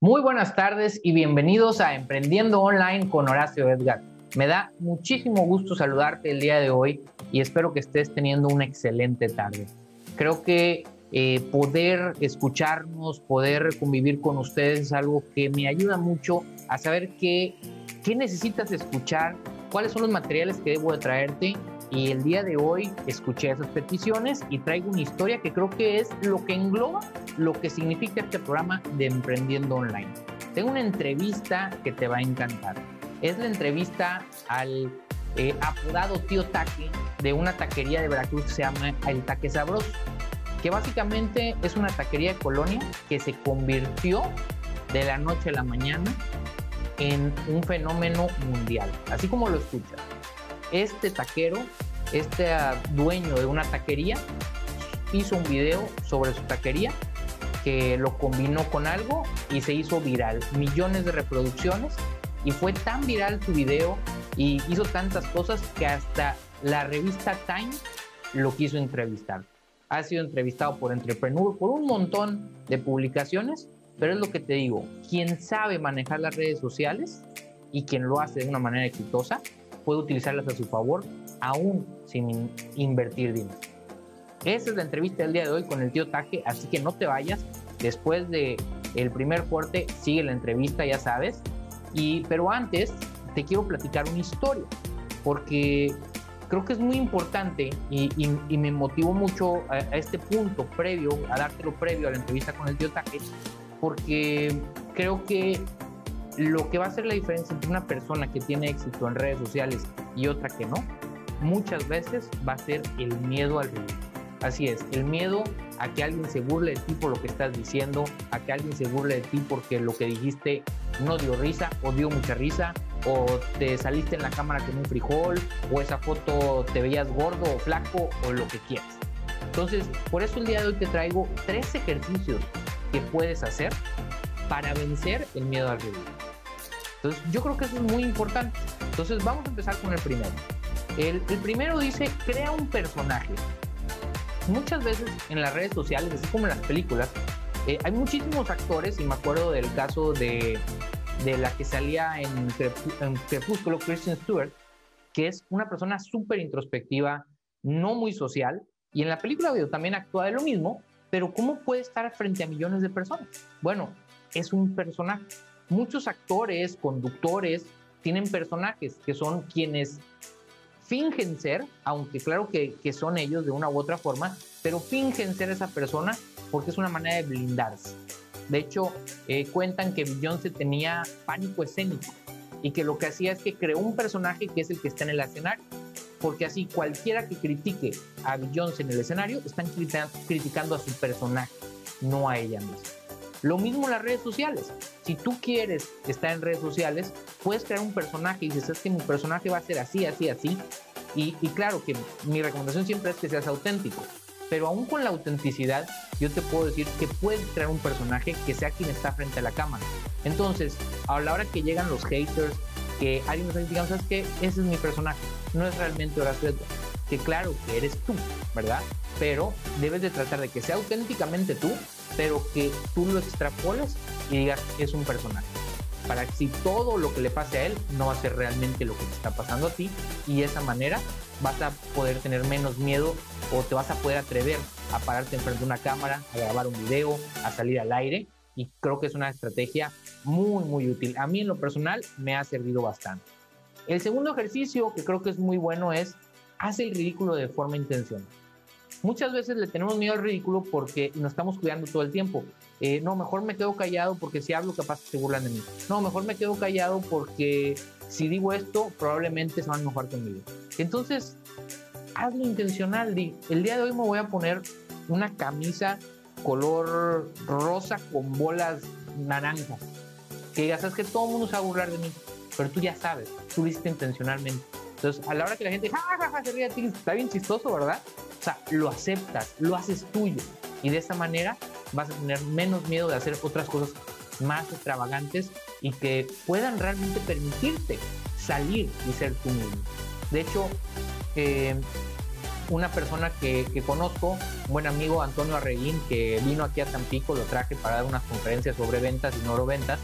Muy buenas tardes y bienvenidos a Emprendiendo Online con Horacio Edgar. Me da muchísimo gusto saludarte el día de hoy y espero que estés teniendo una excelente tarde. Creo que eh, poder escucharnos, poder convivir con ustedes es algo que me ayuda mucho a saber qué, qué necesitas escuchar, cuáles son los materiales que debo de traerte y el día de hoy escuché esas peticiones y traigo una historia que creo que es lo que engloba lo que significa este programa de Emprendiendo Online. Tengo una entrevista que te va a encantar. Es la entrevista al eh, apodado tío Taque de una taquería de Veracruz que se llama El Taque Sabroso, que básicamente es una taquería de colonia que se convirtió de la noche a la mañana en un fenómeno mundial, así como lo escuchas este taquero, este dueño de una taquería, hizo un video sobre su taquería que lo combinó con algo y se hizo viral. Millones de reproducciones y fue tan viral su video y hizo tantas cosas que hasta la revista Time lo quiso entrevistar. Ha sido entrevistado por Entrepreneur, por un montón de publicaciones, pero es lo que te digo, quien sabe manejar las redes sociales y quien lo hace de una manera exitosa, puede utilizarlas a su favor aún sin invertir dinero. Esa es la entrevista del día de hoy con el tío Taje, así que no te vayas. Después de el primer fuerte sigue la entrevista, ya sabes. Y, pero antes te quiero platicar una historia, porque creo que es muy importante y, me motivó mucho a, este punto previo, a dártelo previo a la entrevista con el tío Taje, porque creo que lo que va a hacer la diferencia entre una persona que tiene éxito en redes sociales y otra que no, muchas veces va a ser el miedo al ridículo. Así es, el miedo a que alguien se burle de ti por lo que estás diciendo, a que alguien se burle de ti porque lo que dijiste no dio risa o dio mucha risa, o te saliste en la cámara con un frijol, o esa foto te veías gordo o flaco, o lo que quieras. Entonces, por eso el día de hoy te traigo tres ejercicios que puedes hacer para vencer el miedo al ridículo. Entonces, yo creo que eso es muy importante. Entonces, vamos a empezar con el primero. El, primero dice, crea un personaje. Muchas veces en las redes sociales, así como en las películas, eh, hay muchísimos actores, y me acuerdo del caso de, de la que salía en, en Crepúsculo, Kristen Stewart, que es una persona súper introspectiva, no muy social, y en la película también actúa de lo mismo, pero ¿cómo puede estar frente a millones de personas? Bueno, es un personaje muchos actores, conductores, tienen personajes que son quienes fingen ser, aunque claro que, son ellos de una u otra forma, pero fingen ser esa persona porque es una manera de blindarse. De hecho, eh, cuentan que Beyoncé tenía pánico escénico y que lo que hacía es que creó un personaje que es el que está en el escenario, porque así cualquiera que critique a Beyoncé en el escenario están criticando a su personaje, no a ella misma. Lo mismo en las redes sociales. Si tú quieres estar en redes sociales, puedes crear un personaje y dices, es que mi personaje va a ser así, así, así. Y, claro que mi recomendación siempre es que seas auténtico. Pero aún con la autenticidad, yo te puedo decir que puedes crear un personaje que sea quien está frente a la cámara. Entonces, a la hora que llegan los haters, que alguien nos diga, ¿sabes qué? Ese es mi personaje. No es realmente Horacio Que claro que eres tú, ¿verdad? Pero debes de tratar de que sea auténticamente tú pero que tú lo extrapoles y digas es un personaje. Para que si todo lo que le pase a él no va a ser realmente lo que te está pasando a ti y de esa manera vas a poder tener menos miedo o te vas a poder atrever a pararte enfrente de una cámara, a grabar un video, a salir al aire y creo que es una estrategia muy muy útil. A mí en lo personal me ha servido bastante. El segundo ejercicio que creo que es muy bueno es hace el ridículo de forma intencional. Muchas veces le tenemos miedo al ridículo porque nos estamos cuidando todo el tiempo. Eh, no, mejor me quedo callado porque si hablo capaz se burlan de mí. No, mejor me quedo callado porque si digo esto probablemente se van a enojar conmigo. Entonces, hazlo intencional. El día de hoy me voy a poner una camisa color rosa con bolas naranjas. Que ya sabes que todo mundo se va a burlar de mí, pero tú ya sabes, tú lo hiciste intencionalmente. Entonces, a la hora que la gente ja, se ríe de ti, está bien chistoso, ¿verdad? O sea, lo aceptas, lo haces tuyo. Y de esa manera vas a tener menos miedo de hacer otras cosas más extravagantes y que puedan realmente permitirte salir y ser tú mismo. De hecho, eh, una persona que, conozco, un buen amigo Antonio Arreguín, que vino aquí a Tampico, lo traje para dar unas conferencias sobre ventas y no ventas.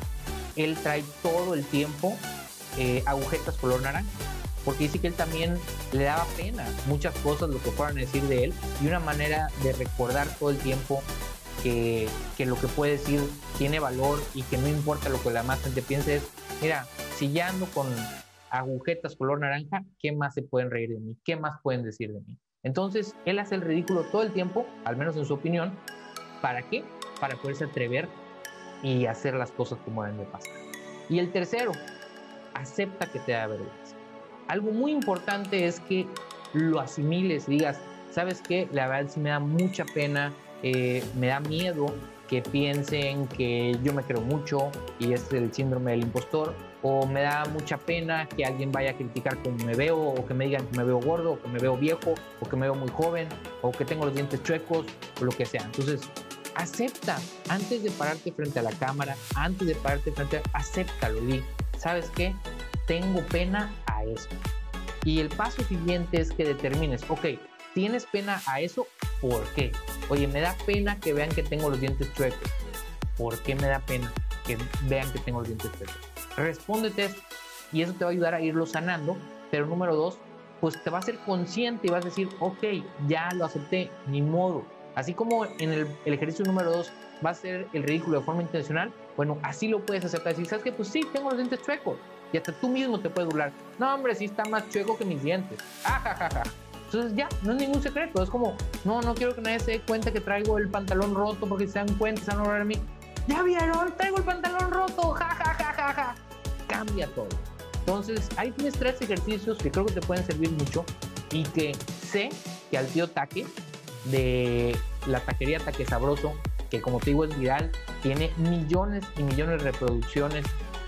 Él trae todo el tiempo eh, agujetas color naranja, porque dice que él también le daba pena muchas cosas, lo que fueran a decir de él, y una manera de recordar todo el tiempo que, que, lo que puede decir tiene valor y que no importa lo que la más gente piense es, mira, si ya ando con agujetas color naranja, ¿qué más se pueden reír de mí? ¿Qué más pueden decir de mí? Entonces, él hace el ridículo todo el tiempo, al menos en su opinión. ¿Para qué? Para poderse atrever y hacer las cosas como deben de pasar. Y el tercero, acepta que te da vergüenza. Algo muy importante es que lo asimiles, digas, ¿sabes qué? La verdad sí me da mucha pena, eh, me da miedo que piensen que yo me creo mucho y es el síndrome del impostor, o me da mucha pena que alguien vaya a criticar cómo me veo, o que me digan que me veo gordo, o que me veo viejo, o que me veo muy joven, o que tengo los dientes chuecos, o lo que sea. Entonces, acepta, antes de pararte frente a la cámara, antes de pararte frente a... acéptalo, di, ¿sabes qué? Tengo pena eso. Y el paso siguiente es que determines, ok, ¿tienes pena a eso? ¿Por qué? Oye, me da pena que vean que tengo los dientes chuecos. ¿Por qué me da pena que vean que tengo los dientes chuecos? Respóndete y eso te va a ayudar a irlo sanando. Pero número dos, pues te va a ser consciente y vas a decir, ok, ya lo acepté, ni modo. Así como en el, ejercicio número dos va a ser el ridículo de forma intencional, bueno, así lo puedes aceptar. Decir, ¿sabes qué? Pues sí, tengo los dientes chuecos. Y hasta tú mismo te puedes burlar. No, hombre, sí está más chueco que mis dientes. Ajajaja. Entonces ya, no es ningún secreto. Es como, no, no quiero que nadie se dé cuenta que traigo el pantalón roto porque se dan cuenta, se van a hablar de mí. Ya vieron, traigo el pantalón roto. Ja, ja, ja, ja, ja. Cambia todo. Entonces, ahí tienes tres ejercicios que creo que te pueden servir mucho y que sé que al tío Taque de la taquería Taque Sabroso, que como te digo es viral, tiene millones y millones de reproducciones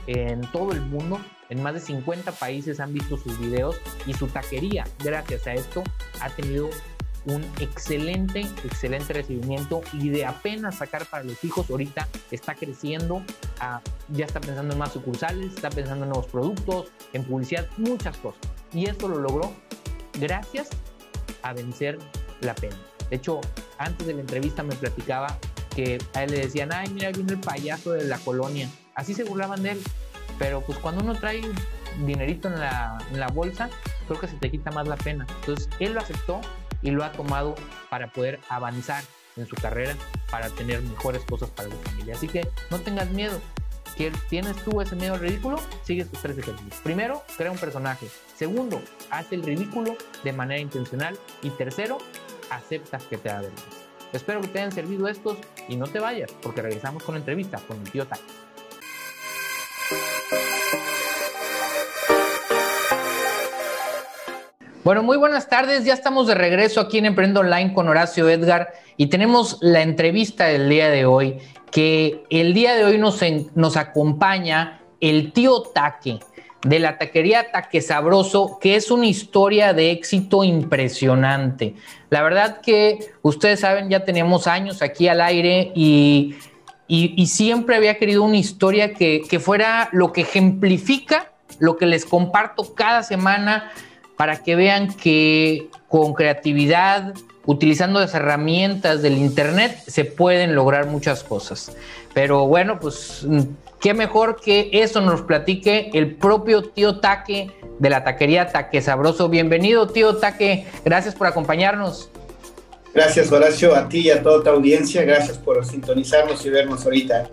en todo el mundo. En más de 50 países han visto sus videos y su taquería, gracias a esto, ha tenido un excelente, excelente recibimiento y de apenas sacar para los hijos, ahorita está creciendo, ah, ya está pensando en más sucursales, está pensando en nuevos productos, en publicidad, muchas cosas. Y esto lo logró gracias a vencer la pena. De hecho, antes de la entrevista me platicaba que a él le decían, ay, mira, viene el payaso de la colonia. Así se burlaban de él. Pero pues cuando uno trae dinerito en la, en la bolsa, creo que se te quita más la pena. Entonces, él lo aceptó y lo ha tomado para poder avanzar en su carrera, para tener mejores cosas para su familia. Así que no tengas miedo. ¿Tienes tú ese miedo ridículo? Sigue estos tres ejercicios. Primero, crea un personaje. Segundo, haz el ridículo de manera intencional. Y tercero, aceptas que te da vergüenza. Espero que te hayan servido estos y no te vayas, porque regresamos con la entrevista con el tío Bueno, muy buenas tardes. Ya estamos de regreso aquí en Emprendo Online con Horacio Edgar y tenemos la entrevista del día de hoy, que el día de hoy nos, nos acompaña el tío Taque de la taquería Taque Sabroso, que es una historia de éxito impresionante. La verdad que ustedes saben, ya tenemos años aquí al aire y, y, siempre había querido una historia que, que fuera lo que ejemplifica lo que les comparto cada semana para que vean que con creatividad, utilizando las herramientas del Internet, se pueden lograr muchas cosas. Pero bueno, pues qué mejor que eso nos platique el propio tío Taque de la taquería Taque Sabroso. Bienvenido, tío Taque. Gracias por acompañarnos. Gracias, Horacio, a ti y a toda tu audiencia. Gracias por sintonizarnos y vernos ahorita.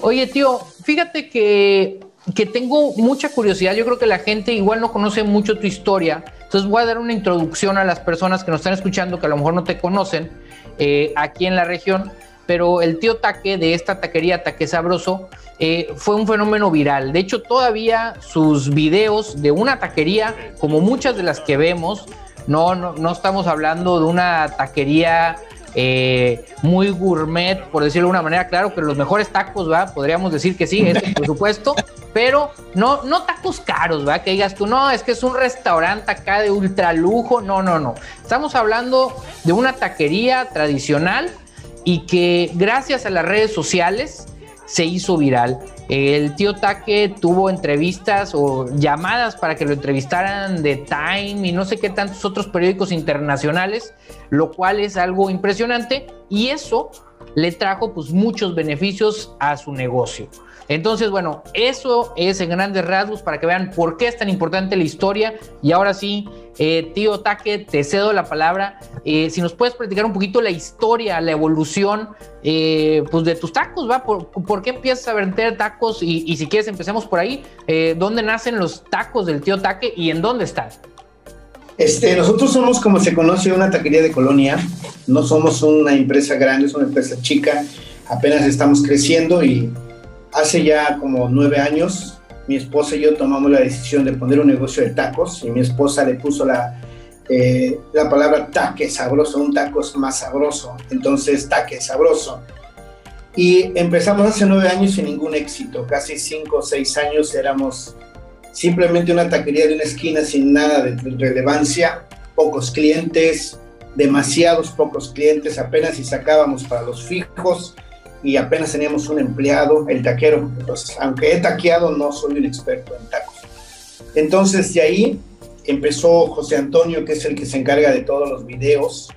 Oye, tío, fíjate que que tengo mucha curiosidad. Yo creo que la gente igual no conoce mucho tu historia. Entonces voy a dar una introducción a las personas que nos están escuchando, que a lo mejor no te conocen eh, aquí en la región. Pero el tío Taque de esta taquería Taque Sabroso eh, fue un fenómeno viral. De hecho, todavía sus videos de una taquería, como muchas de las que vemos, no, no, no estamos hablando de una taquería eh, muy gourmet, por decirlo de una manera, claro, pero los mejores tacos, ¿va? Podríamos decir que sí, por supuesto, pero no, no tacos caros, ¿va? Que digas tú, no, es que es un restaurante acá de ultra lujo, no, no, no. Estamos hablando de una taquería tradicional y que gracias a las redes sociales se hizo viral. El tío Taque tuvo entrevistas o llamadas para que lo entrevistaran de Time y no sé qué tantos otros periódicos internacionales, lo cual es algo impresionante y eso le trajo pues muchos beneficios a su negocio. Entonces, bueno, eso es en grandes rasgos para que vean por qué es tan importante la historia. Y ahora sí, eh, tío Taque, te cedo la palabra. Eh, si nos puedes platicar un poquito la historia, la evolución eh, pues de tus tacos, ¿va? ¿Por, qué empiezas a vender tacos? Y, si quieres, empecemos por ahí. ¿Dónde nacen los tacos del tío Taque y en dónde están? Este, nosotros somos, como se conoce, una taquería de colonia. No somos una empresa grande, es una empresa chica. Apenas estamos creciendo y hace ya como nueve años, mi esposa y yo tomamos la decisión de poner un negocio de tacos y mi esposa le puso la, eh, la palabra taque sabroso, un taco es más sabroso, entonces taque sabroso. Y empezamos hace nueve años sin ningún éxito, casi cinco o seis años éramos simplemente una taquería de una esquina sin nada de relevancia, pocos clientes, demasiados pocos clientes, apenas si sacábamos para los fijos y apenas teníamos un empleado, el taquero, pues, aunque he taqueado, no soy un experto en tacos. Entonces, de ahí empezó José Antonio, que es el que se encarga de todos los videos,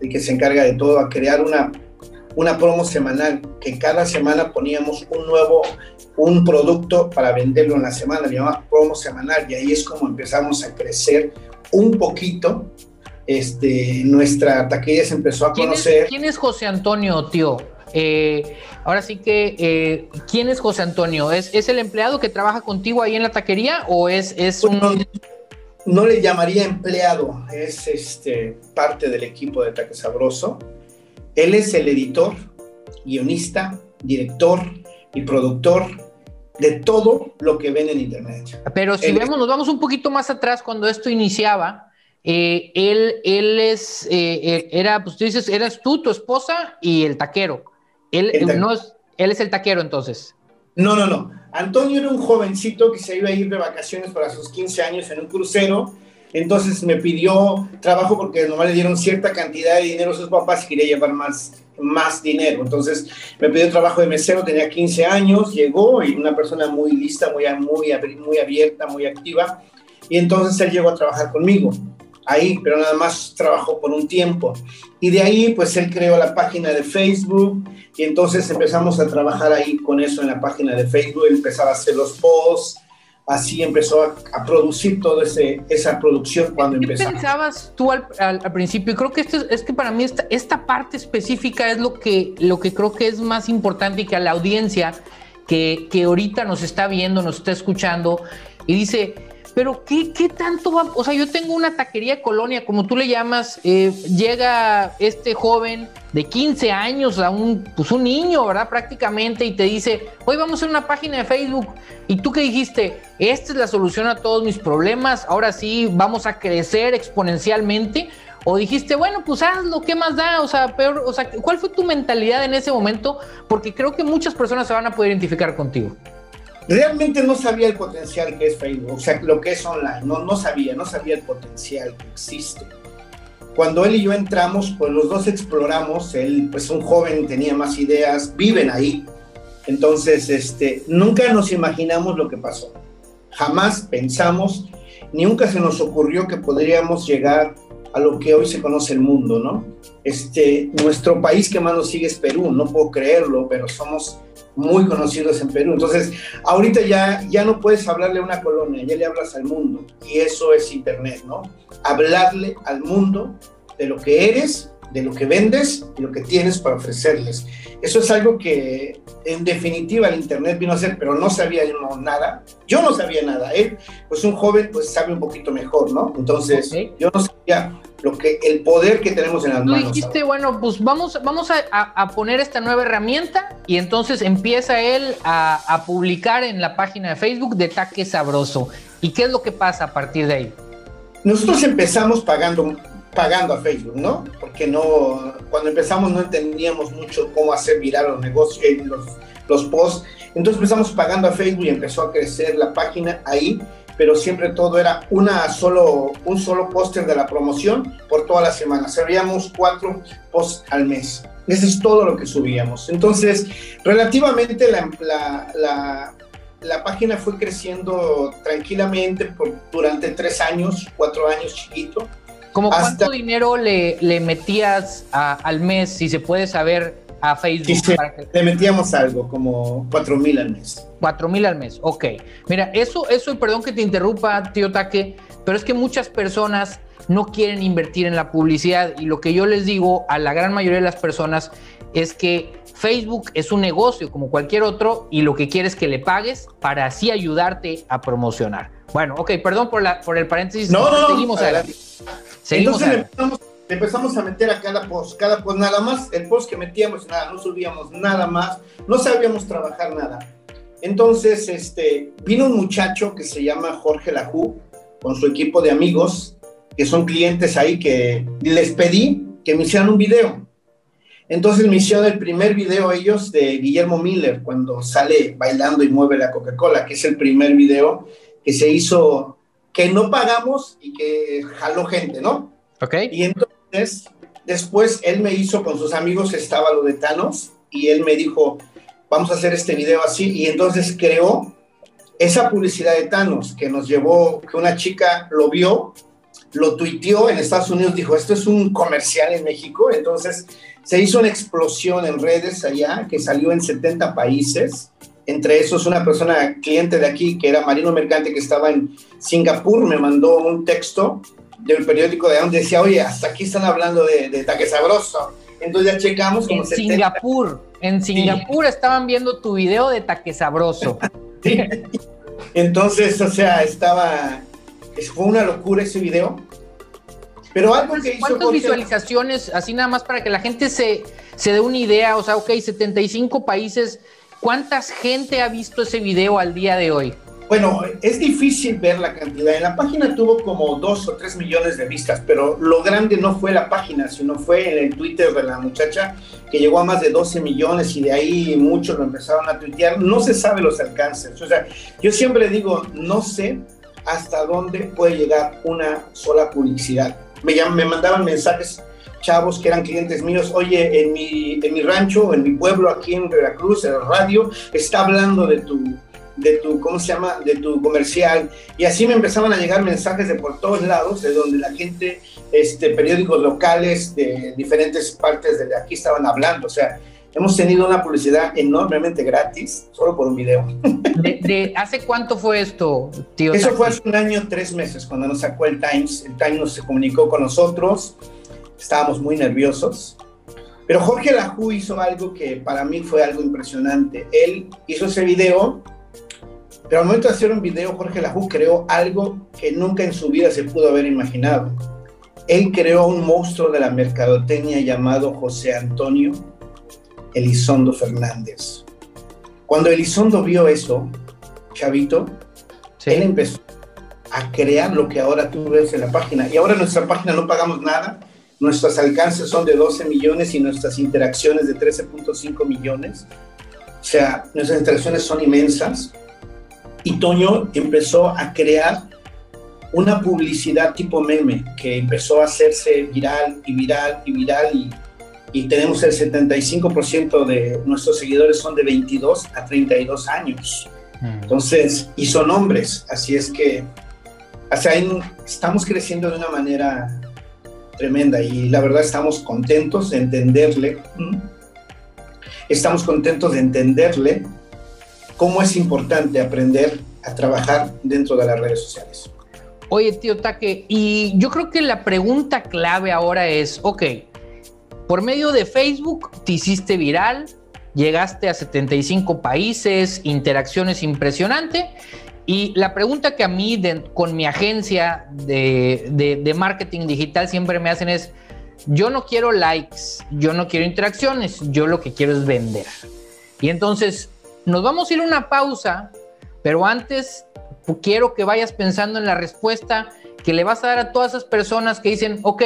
el que se encarga de todo, a crear una, una promo semanal, que cada semana poníamos un nuevo, un producto para venderlo en la semana, le promo semanal, y ahí es como empezamos a crecer un poquito. Este, nuestra taquería se empezó a conocer. ¿Quién es José Antonio, tío? Eh, ahora sí que, eh, ¿quién es José Antonio? ¿Es, ¿Es, el empleado que trabaja contigo ahí en la taquería o es, es un... No, le llamaría empleado, es este, parte del equipo de Taque Sabroso. Él es el editor, guionista, director y productor de todo lo que ven en Internet. Pero si vemos, nos vamos un poquito más atrás cuando esto iniciaba. Eh, él, él es, era, pues tú dices, eras tú, tu esposa y el taquero. Él, no es, él es el taquero entonces. No, no, no. Antonio era un jovencito que se iba a ir de vacaciones para sus 15 años en un crucero. Entonces me pidió trabajo porque nomás le dieron cierta cantidad de dinero a sus papás y quería llevar más, más dinero. Entonces me pidió trabajo de mesero, tenía 15 años, llegó y una persona muy lista, muy, muy, muy abierta, muy activa. Y entonces él llegó a trabajar conmigo ahí, pero nada más trabajó por un tiempo. Y de ahí, pues él creó la página de Facebook y entonces empezamos a trabajar ahí con eso en la página de Facebook, empezaba a hacer los posts, así empezó a, producir toda esa producción cuando ¿Qué empezamos. ¿Qué pensabas tú al, principio? Creo que esto es, que para mí esta, esta parte específica es lo que, lo que creo que es más importante y que a la audiencia que, que ahorita nos está viendo, nos está escuchando y dice, pero ¿qué, qué tanto va? O sea, yo tengo una taquería colonia, como tú le llamas, eh, llega este joven de 15 años, a un, pues un niño, ¿verdad? Prácticamente, y te dice, hoy vamos a hacer una página de Facebook. ¿Y tú qué dijiste? Esta es la solución a todos mis problemas, ahora sí vamos a crecer exponencialmente. O dijiste, bueno, pues hazlo, ¿qué más da? O sea, peor, o sea, ¿cuál fue tu mentalidad en ese momento? Porque creo que muchas personas se van a poder identificar contigo realmente no sabía el potencial que es Facebook, o sea, lo que es online, no, no sabía, no sabía el potencial que existe. Cuando él y yo entramos, pues los dos exploramos, él, pues un joven, tenía más ideas, viven ahí, entonces, este, nunca nos imaginamos lo que pasó, jamás pensamos, ni nunca se nos ocurrió que podríamos llegar a lo que hoy se conoce el mundo, ¿no? Este, nuestro país que más nos sigue es Perú, no puedo creerlo, pero somos muy conocidos en Perú. Entonces, ahorita ya, ya no puedes hablarle a una colonia, ya le hablas al mundo. Y eso es Internet, ¿no? Hablarle al mundo de lo que eres, de lo que vendes y lo que tienes para ofrecerles. Eso es algo que en definitiva el Internet vino a hacer, pero no sabía yo nada. Yo no sabía nada. Él, pues un joven, pues sabe un poquito mejor, ¿no? Entonces, yo no sabía lo que, el poder que tenemos en las Tú manos. dijiste, bueno, pues vamos, vamos a, poner esta nueva herramienta y entonces empieza él a, a publicar en la página de Facebook de Taque Sabroso. ¿Y qué es lo que pasa a partir de ahí? Nosotros empezamos pagando pagando a Facebook, ¿no? Porque no, cuando empezamos no entendíamos mucho cómo hacer viral los negocios, eh, los, los posts. Entonces empezamos pagando a Facebook y empezó a crecer la página ahí, pero siempre todo era una solo, un solo póster de la promoción por toda la semana. Servíamos cuatro posts al mes. Eso es todo lo que subíamos. Entonces, relativamente la, la, página fue creciendo tranquilamente por, durante tres años, cuatro años chiquito. ¿Cómo cuánto dinero le, le metías al mes, si se puede saber, a Facebook? Le metíamos algo, como cuatro mil al mes. Cuatro mil al mes, ok. Mira, eso, eso, perdón que te interrumpa, tío Taque, pero es que muchas personas no quieren invertir en la publicidad y lo que yo les digo a la gran mayoría de las personas es que Facebook es un negocio como cualquier otro y lo que quiere es que le pagues para así ayudarte a promocionar. Bueno, ok, perdón por, la, por el paréntesis. No, no, seguimos adelante. Seguimos Entonces empezamos, a meter a cada post, cada post, nada más, el post que metíamos, nada, no subíamos nada más, no sabíamos trabajar nada. Entonces, este, vino un muchacho que se llama Jorge Lajú, con su equipo de amigos, que son clientes ahí que les pedí que me hicieran un video. Entonces me hicieron el primer video ellos de Guillermo Miller cuando sale bailando y mueve la Coca-Cola, que es el primer video que se hizo, que no pagamos y que jaló gente, ¿no? Ok. Y entonces, después él me hizo con sus amigos, estaba lo de Thanos, y él me dijo, vamos a hacer este video así, y entonces creó esa publicidad de Thanos que nos llevó, que una chica lo vio, lo tuiteó en Estados Unidos, dijo, esto es un comercial en México, entonces se hizo una explosión en redes allá que salió en 70 países, entre esos una persona cliente de aquí que era marino mercante que estaba en Singapur, me mandó un texto del periódico de donde decía, oye, hasta aquí están hablando de, de Taque Sabroso. Entonces ya checamos como En Singapur, en Singapur estaban viendo tu video de Taque Sabroso. Entonces, o sea, estaba, fue una locura ese video. Pero algo que hizo ¿Cuántas visualizaciones, así nada más para que la gente se, se dé una idea? O sea, ok, 75 países, ¿cuánta gente ha visto ese video al día de hoy? Bueno, es difícil ver la cantidad. En la página tuvo como dos o tres millones de vistas, pero lo grande no fue la página, sino fue en el Twitter de la muchacha que llegó a más de 12 millones y de ahí muchos lo empezaron a tuitear. No se sabe los alcances. O sea, yo siempre digo, no sé hasta dónde puede llegar una sola publicidad. Me, me mandaban mensajes chavos que eran clientes míos, oye, en mi, en mi rancho, en mi pueblo, aquí en Veracruz, el radio, está hablando de tu, de tu, ¿cómo se llama?, de tu comercial. Y así me empezaban a llegar mensajes de por todos lados, de donde la gente, este, periódicos locales de diferentes partes de aquí estaban hablando. O sea, hemos tenido una publicidad enormemente gratis, solo por un video. ¿De, hace cuánto fue esto, tío? Eso fue hace un año, tres meses, cuando nos sacó el Times. El Times se comunicó con nosotros, estábamos muy nerviosos. Pero Jorge Lajú hizo algo que para mí fue algo impresionante. Él hizo ese video pero al momento de hacer un video, Jorge Lajú creó algo que nunca en su vida se pudo haber imaginado. Él creó un monstruo de la mercadotecnia llamado José Antonio Elizondo Fernández. Cuando Elizondo vio eso, Chavito, él empezó a crear lo que ahora tú ves en la página. Y ahora en nuestra página no pagamos nada. Nuestros alcances son de 12 millones y nuestras interacciones de 13.5 millones. O sea, nuestras interacciones son inmensas y Toño empezó a crear una publicidad tipo meme que empezó a hacerse viral y viral y viral y, y tenemos el 75% de nuestros seguidores son de 22 a 32 años. Mm. Entonces, y son hombres, así es que ahí estamos creciendo de una manera tremenda y la verdad estamos contentos de entenderle. Estamos contentos de entenderle cómo es importante aprender a trabajar dentro de las redes sociales. Oye, tío Taque, y yo creo que la pregunta clave ahora es, ok, por medio de Facebook te hiciste viral, llegaste a 75 países, interacciones impresionante, y la pregunta que a mí con mi agencia de, de marketing digital siempre me hacen es, yo no quiero likes, yo no quiero interacciones, yo lo que quiero es vender. Y entonces nos vamos a ir a una pausa, pero antes quiero que vayas pensando en la respuesta que le vas a dar a todas esas personas que dicen, ok,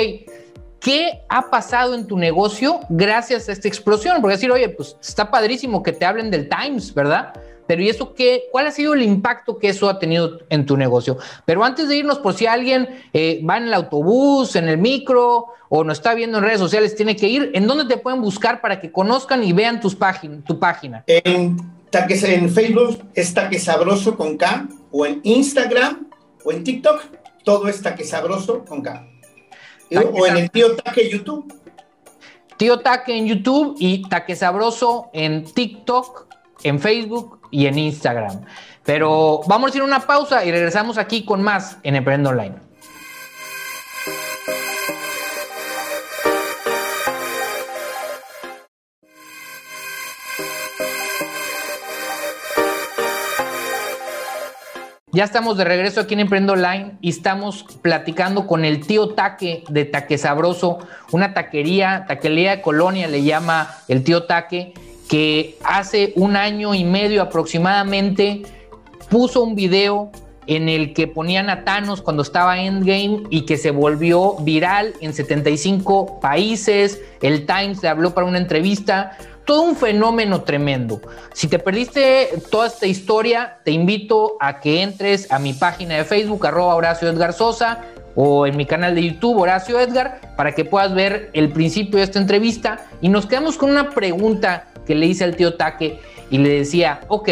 ¿qué ha pasado en tu negocio gracias a esta explosión? Porque decir, oye, pues está padrísimo que te hablen del Times, ¿verdad? pero ¿y eso qué? ¿Cuál ha sido el impacto que eso ha tenido en tu negocio? Pero antes de irnos, por si alguien eh, va en el autobús, en el micro o nos está viendo en redes sociales, tiene que ir, ¿en dónde te pueden buscar para que conozcan y vean tus tu página? En, en Facebook es Taque Sabroso con K, o en Instagram, o en TikTok, todo es Taque Sabroso con K. o en el tío Taque YouTube. Tío Taque en YouTube y Taque Sabroso en TikTok, en Facebook y en Instagram. Pero vamos a ir a una pausa y regresamos aquí con más en Emprendo Online. Ya estamos de regreso aquí en Emprendo Online y estamos platicando con el tío Taque de Taque Sabroso, una taquería, taquería de Colonia le llama el tío Taque, que hace un año y medio aproximadamente puso un video en el que ponían a Thanos cuando estaba Endgame y que se volvió viral en 75 países. El Times le habló para una entrevista todo un fenómeno tremendo. Si te perdiste toda esta historia, te invito a que entres a mi página de Facebook, arroba Horacio Edgar Sosa, o en mi canal de YouTube, Horacio Edgar, para que puedas ver el principio de esta entrevista. Y nos quedamos con una pregunta que le hice al tío Taque y le decía, ok,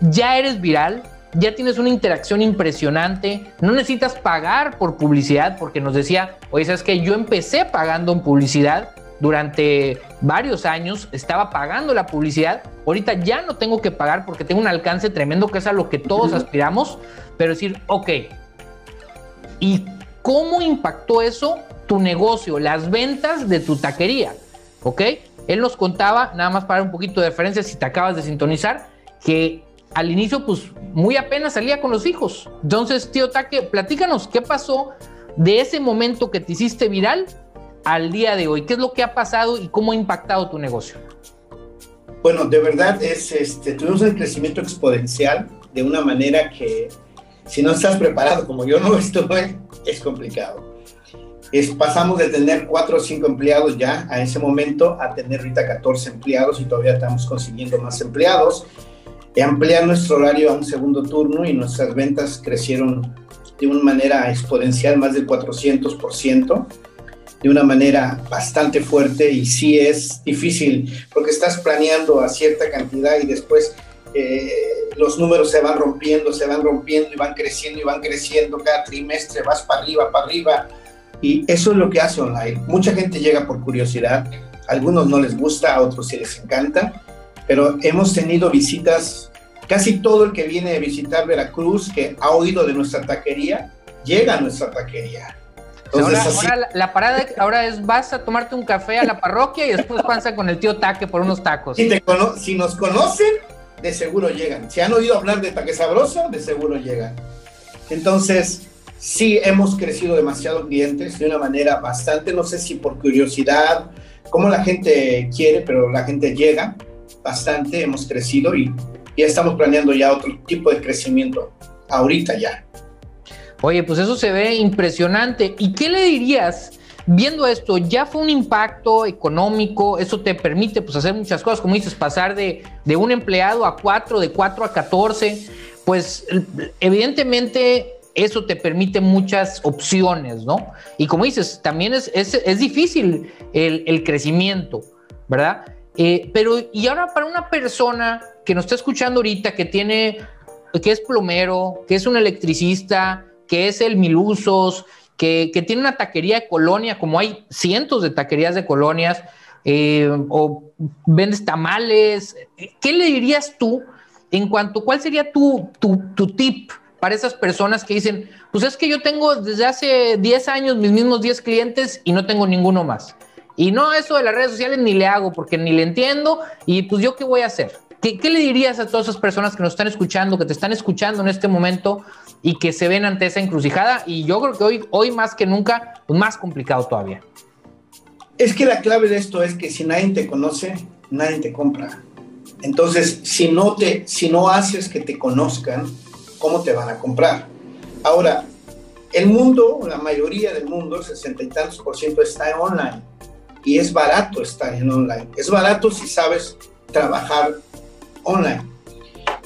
ya eres viral, ya tienes una interacción impresionante, no necesitas pagar por publicidad, porque nos decía, oye, sabes que yo empecé pagando en publicidad, durante varios años estaba pagando la publicidad. Ahorita ya no tengo que pagar porque tengo un alcance tremendo, que es a lo que todos aspiramos. Pero decir, ok, ¿y cómo impactó eso tu negocio, las ventas de tu taquería? ¿Ok? Él nos contaba, nada más para un poquito de referencia, si te acabas de sintonizar, que al inicio, pues muy apenas salía con los hijos. Entonces, tío Taque, platícanos qué pasó de ese momento que te hiciste viral al día de hoy? ¿Qué es lo que ha pasado y cómo ha impactado tu negocio? Bueno, de verdad es, este, tuvimos un crecimiento exponencial de una manera que si no estás preparado como yo no estuve, es complicado. Es, pasamos de tener cuatro o cinco empleados ya a ese momento a tener ahorita 14 empleados y todavía estamos consiguiendo más empleados. Ampliar nuestro horario a un segundo turno y nuestras ventas crecieron de una manera exponencial, más del 400% de una manera bastante fuerte y sí es difícil porque estás planeando a cierta cantidad y después eh, los números se van rompiendo, se van rompiendo y van creciendo y van creciendo. Cada trimestre, vas para arriba, para arriba. Y eso es lo que hace online. Mucha gente llega por curiosidad, a algunos no les gusta, a otros sí les encanta, pero hemos tenido visitas, casi todo el que viene a visitar Veracruz, que ha oído de nuestra taquería, llega a nuestra taquería ahora, la, parada ahora es vas a tomarte un café a la parroquia y después pasa con el tío Taque por unos tacos. Si, si nos conocen, de seguro llegan. Si han oído hablar de Taque Sabroso, de seguro llegan. Entonces, sí hemos crecido demasiado clientes de una manera bastante, no sé si por curiosidad, como la gente quiere, pero la gente llega bastante, hemos crecido y ya estamos planeando ya otro tipo de crecimiento ahorita ya. Oye, pues eso se ve impresionante. ¿Y qué le dirías? Viendo esto, ya fue un impacto económico, eso te permite pues, hacer muchas cosas, como dices, pasar de, un empleado a cuatro, de cuatro a catorce, pues evidentemente eso te permite muchas opciones, ¿no? Y como dices, también es, es, difícil el, crecimiento, ¿verdad? Eh, pero, y ahora para una persona que nos está escuchando ahorita, que tiene, que es plomero, que es un electricista, que es el Milusos, que, que tiene una taquería de colonia, como hay cientos de taquerías de colonias, eh, o vendes tamales. ¿Qué le dirías tú en cuanto, cuál sería tu, tu, tu, tip para esas personas que dicen, pues es que yo tengo desde hace 10 años mis mismos 10 clientes y no tengo ninguno más? Y no, eso de las redes sociales ni le hago porque ni le entiendo y pues yo qué voy a hacer. ¿Qué, ¿Qué, le dirías a todas esas personas que nos están escuchando, que te están escuchando en este momento y que se ven ante esa encrucijada y yo creo que hoy, hoy más que nunca, más complicado todavía. Es que la clave de esto es que si nadie te conoce, nadie te compra. Entonces, si no, te, si no haces que te conozcan, ¿cómo te van a comprar? Ahora, el mundo, la mayoría del mundo, sesenta y tantos por ciento está en online. Y es barato estar en online. Es barato si sabes trabajar online.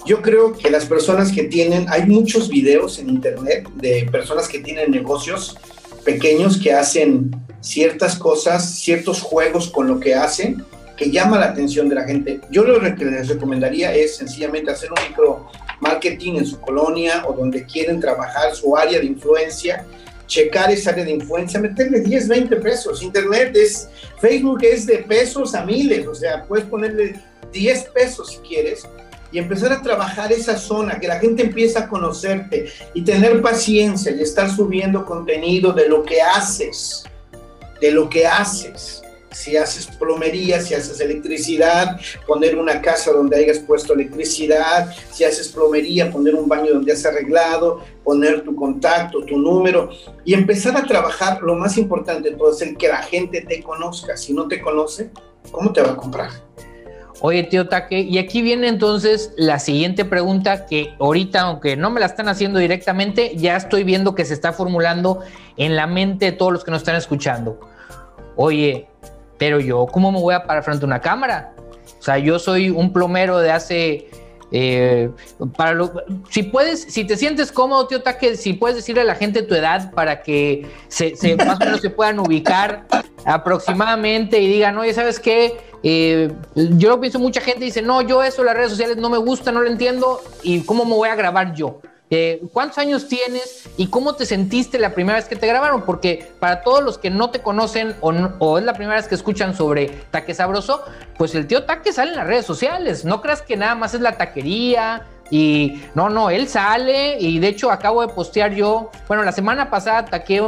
Yo creo que las personas que tienen, hay muchos videos en internet de personas que tienen negocios pequeños que hacen ciertas cosas, ciertos juegos con lo que hacen, que llama la atención de la gente. Yo lo que les recomendaría es sencillamente hacer un micro marketing en su colonia o donde quieren trabajar su área de influencia, checar esa área de influencia, meterle 10, 20 pesos. Internet es, Facebook es de pesos a miles, o sea, puedes ponerle 10 pesos si quieres y empezar a trabajar esa zona, que la gente empiece a conocerte y tener paciencia y estar subiendo contenido de lo que haces, de lo que haces. Si haces plomería, si haces electricidad, poner una casa donde hayas puesto electricidad, si haces plomería, poner un baño donde has arreglado, poner tu contacto, tu número y empezar a trabajar. Lo más importante de todo es el que la gente te conozca. Si no te conoce, ¿cómo te va a comprar? Oye, tío Taque, y aquí viene entonces la siguiente pregunta que ahorita, aunque no me la están haciendo directamente, ya estoy viendo que se está formulando en la mente de todos los que nos están escuchando. Oye, pero yo, ¿cómo me voy a parar frente a una cámara? O sea, yo soy un plomero de hace eh, para si puedes, si te sientes cómodo, tío Taque, si puedes decirle a la gente tu edad para que se, más o menos se puedan ubicar aproximadamente y digan, oye, ¿sabes qué? Eh, yo lo pienso, mucha gente dice, no, yo eso, las redes sociales no me gusta, no lo entiendo, y cómo me voy a grabar yo. Eh, ¿Cuántos años tienes y cómo te sentiste la primera vez que te grabaron? Porque para todos los que no te conocen o, o, es la primera vez que escuchan sobre Taque Sabroso, pues el tío Taque sale en las redes sociales. No creas que nada más es la taquería, y no, no, él sale y de hecho acabo de postear yo, bueno, la semana pasada taqué,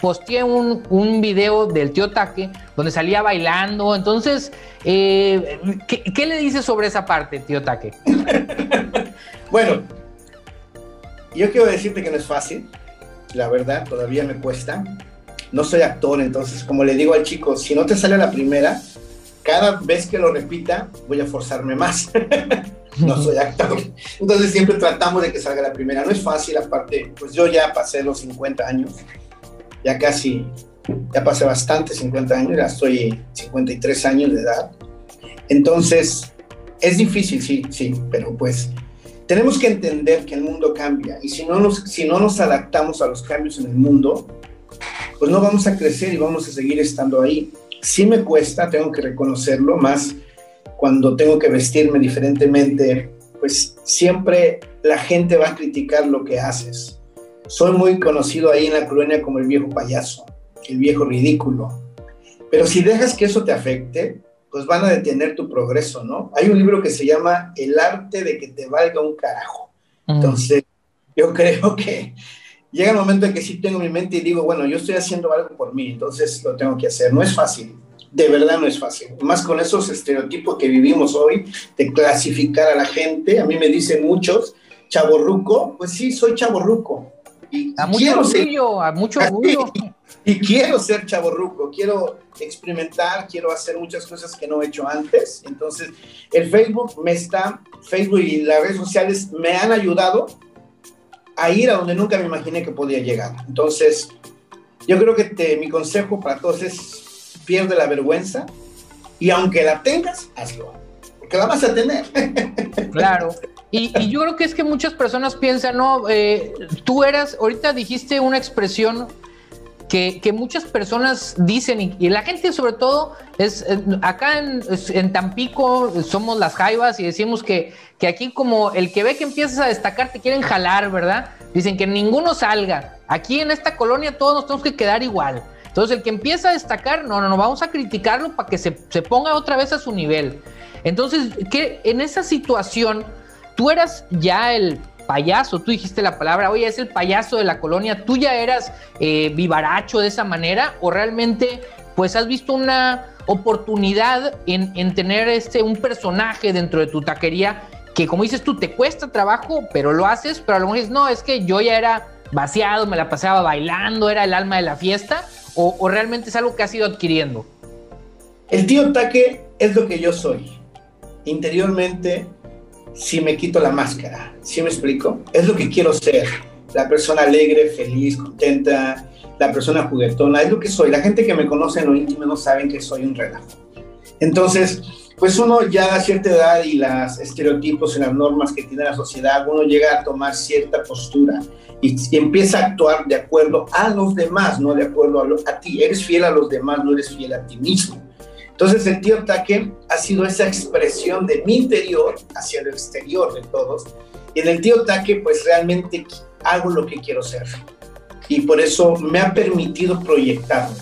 posteé un, un video del tío Taque donde salía bailando. Entonces, eh, ¿qué, le dices sobre esa parte, tío Taque? bueno, yo quiero decirte que no es fácil, la verdad, todavía me cuesta. No soy actor, entonces, como le digo al chico, si no te sale la primera, cada vez que lo repita, voy a forzarme más. no soy actor. Entonces siempre tratamos de que salga la primera. No es fácil, aparte, pues yo ya pasé los 50 años, ya casi, ya pasé bastante 50 años, ya estoy 53 años de edad. Entonces, es difícil, sí, sí, pero pues tenemos que entender que el mundo cambia y si no nos, si no nos adaptamos a los cambios en el mundo, pues no vamos a crecer y vamos a seguir estando ahí. Sí me cuesta, tengo que reconocerlo, más cuando tengo que vestirme diferentemente, pues siempre la gente va a criticar lo que haces. Soy muy conocido ahí en la colonia como el viejo payaso, el viejo ridículo. Pero si dejas que eso te afecte, pues van a detener tu progreso, ¿no? Hay un libro que se llama El arte de que te valga un carajo. Entonces, yo creo que llega el momento en que sí tengo mi mente y digo, bueno, yo estoy haciendo algo por mí, entonces lo tengo que hacer. No es fácil, de verdad no es fácil. Más con esos estereotipos que vivimos hoy, de clasificar a la gente. A mí me dicen muchos, chaborruco, pues sí, soy chaborruco. Y a mucho orgullo, a mucho orgullo. Y, quiero ser chaborruco, quiero experimentar, quiero hacer muchas cosas que no he hecho antes. Entonces, el Facebook me está, Facebook y las redes sociales me han ayudado a ir a donde nunca me imaginé que podía llegar. Entonces, yo creo que mi consejo para todos es pierde la vergüenza y aunque la tengas, hazlo, porque la vas a tener. Claro. Y, yo creo que es que muchas personas piensan, no, eh, tú eras, ahorita dijiste una expresión que, muchas personas dicen, y, la gente sobre todo, es eh, acá en, Tampico somos las jaivas y decimos que, que aquí como el que ve que empiezas a destacar te quieren jalar, ¿verdad? Dicen que ninguno salga. Aquí en esta colonia todos nos tenemos que quedar igual. Entonces, el que empieza a destacar, no, no, no, vamos a criticarlo para que se, ponga otra vez a su nivel. Entonces, que en esa situación, tú eras ya el payaso, tú dijiste la palabra, oye, es el payaso de la colonia, tú ya eras eh, vivaracho de esa manera o realmente pues has visto una oportunidad en, en, tener este, un personaje dentro de tu taquería que como dices tú, te cuesta trabajo, pero lo haces, pero a lo mejor dices, no, es que yo ya era vaciado, me la pasaba bailando, era el alma de la fiesta o, realmente es algo que has ido adquiriendo? El tío Taque es lo que yo soy. Interiormente, si me quito la máscara, ¿sí me explico? Es lo que quiero ser. La persona alegre, feliz, contenta, la persona juguetona, es lo que soy. La gente que me conoce en lo íntimo no saben que soy un relajo. Entonces, pues uno ya a cierta edad y los estereotipos y las normas que tiene la sociedad, uno llega a tomar cierta postura y, empieza a actuar de acuerdo a los demás, no de acuerdo a, a ti. Eres fiel a los demás, no eres fiel a ti mismo. Entonces el tío Taque ha sido esa expresión de mi interior hacia el exterior de todos. Y en el tío Taque pues realmente hago lo que quiero ser. Y por eso me ha permitido proyectarme.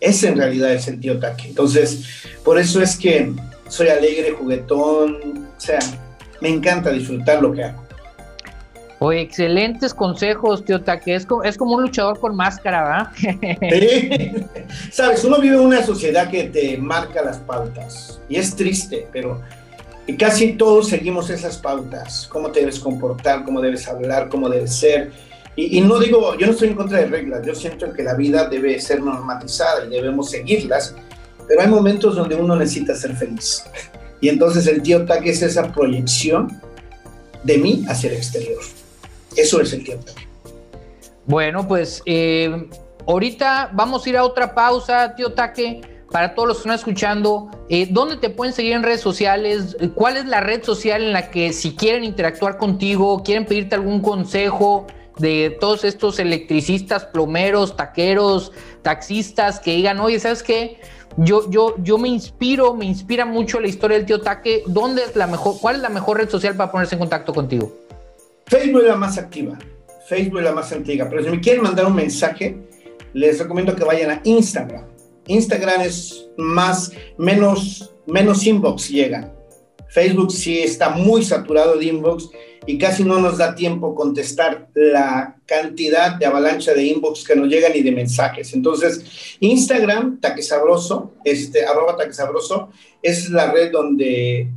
Ese en realidad es el tío Taque. Entonces, por eso es que soy alegre, juguetón, o sea, me encanta disfrutar lo que hago. Oye, excelentes consejos, tío Taque. Es como, es como un luchador con máscara, ¿verdad? Sí. Sabes, uno vive en una sociedad que te marca las pautas. Y es triste, pero casi todos seguimos esas pautas. Cómo te debes comportar, cómo debes hablar, cómo debes ser. Y, y, no digo, yo no estoy en contra de reglas. Yo siento que la vida debe ser normatizada y debemos seguirlas. Pero hay momentos donde uno necesita ser feliz. Y entonces el tío Taque es esa proyección de mí hacia el exterior. Eso es el tiempo. Bueno, pues eh, ahorita vamos a ir a otra pausa, tío Taque. Para todos los que están escuchando, eh, ¿dónde te pueden seguir en redes sociales? ¿Cuál es la red social en la que si quieren interactuar contigo, quieren pedirte algún consejo de todos estos electricistas, plomeros, taqueros, taxistas que digan, oye, ¿sabes qué? Yo, yo, yo me inspiro, me inspira mucho la historia del tío Taque. ¿Dónde es la mejor, cuál es la mejor red social para ponerse en contacto contigo? Facebook es la más activa, Facebook es la más antigua, pero si me quieren mandar un mensaje, les recomiendo que vayan a Instagram. Instagram es más, menos, menos inbox llegan. Facebook sí está muy saturado de inbox y casi no nos da tiempo contestar la cantidad de avalancha de inbox que nos llegan y de mensajes. Entonces, Instagram, Taque Sabroso, este, arroba Taque Sabroso, es la red donde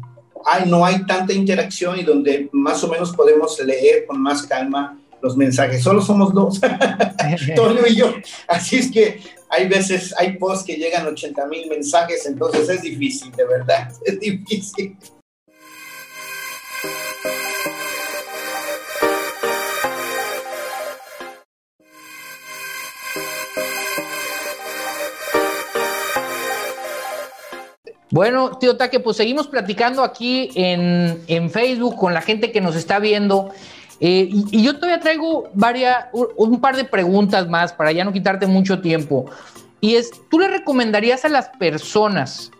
no hay tanta interacción y donde más o menos podemos leer con más calma los mensajes. Solo somos dos, Toño y yo. Así es que hay veces, hay posts que llegan 80 mil mensajes, entonces es difícil, de verdad, es difícil. Bueno, tío Taque, pues seguimos platicando aquí en, Facebook con la gente que nos está viendo. Eh, y, yo todavía traigo varias, un, par de preguntas más para ya no quitarte mucho tiempo. Y es, ¿tú le recomendarías a las personas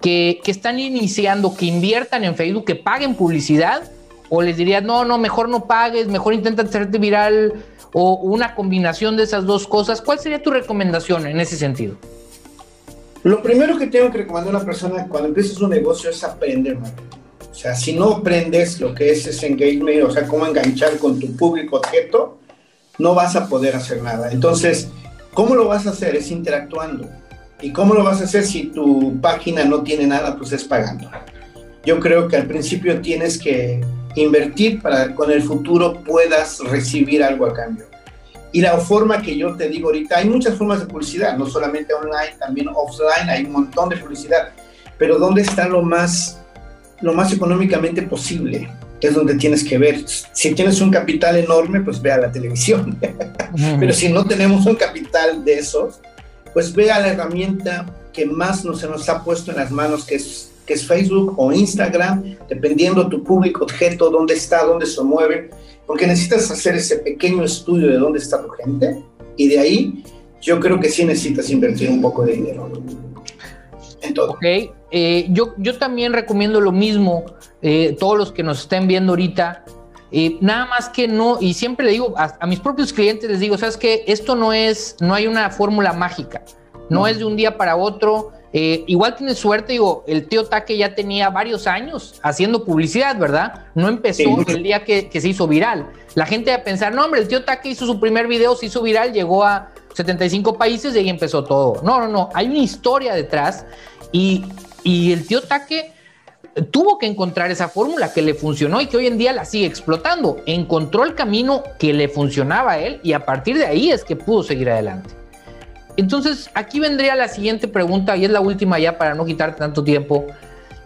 que, que están iniciando que inviertan en Facebook, que paguen publicidad? ¿O les dirías, no, no, mejor no pagues, mejor intenta hacerte viral o una combinación de esas dos cosas? ¿Cuál sería tu recomendación en ese sentido? Lo primero que tengo que recomendar a una persona cuando empiezas un negocio es aprender, O sea, si no aprendes lo que es ese engagement, o sea, cómo enganchar con tu público objeto, no vas a poder hacer nada. Entonces, ¿cómo lo vas a hacer? Es interactuando. ¿Y cómo lo vas a hacer si tu página no tiene nada? Pues es pagando. Yo creo que al principio tienes que invertir para que con el futuro puedas recibir algo a cambio. Y la forma que yo te digo ahorita, hay muchas formas de publicidad, no solamente online, también offline, hay un montón de publicidad, pero ¿dónde está lo más, lo más económicamente posible? Es donde tienes que ver. Si tienes un capital enorme, pues ve a la televisión. pero si no tenemos un capital de esos, pues ve a la herramienta que más nos, se nos ha puesto en las manos, que es, que es Facebook o Instagram, dependiendo tu público objeto, dónde está, dónde se mueve porque necesitas hacer ese pequeño estudio de dónde está tu gente y de ahí yo creo que sí necesitas invertir un poco de dinero en todo. Ok, eh, yo, yo también recomiendo lo mismo, eh, todos los que nos estén viendo ahorita, eh, nada más que no, y siempre le digo a, mis propios clientes, les digo, sabes que esto no es, no hay una fórmula mágica, no, es de un día para otro, eh, igual tiene suerte, digo, el tío Taque ya tenía varios años haciendo publicidad, ¿verdad? No empezó el día que, se hizo viral. La gente va a pensar, no, hombre, el tío Taque hizo su primer video, se hizo viral, llegó a 75 países y ahí empezó todo. No, no, no, hay una historia detrás y, y el tío Taque tuvo que encontrar esa fórmula que le funcionó y que hoy en día la sigue explotando. Encontró el camino que le funcionaba a él y a partir de ahí es que pudo seguir adelante. Entonces, aquí vendría la siguiente pregunta, y es la última ya para no quitarte tanto tiempo.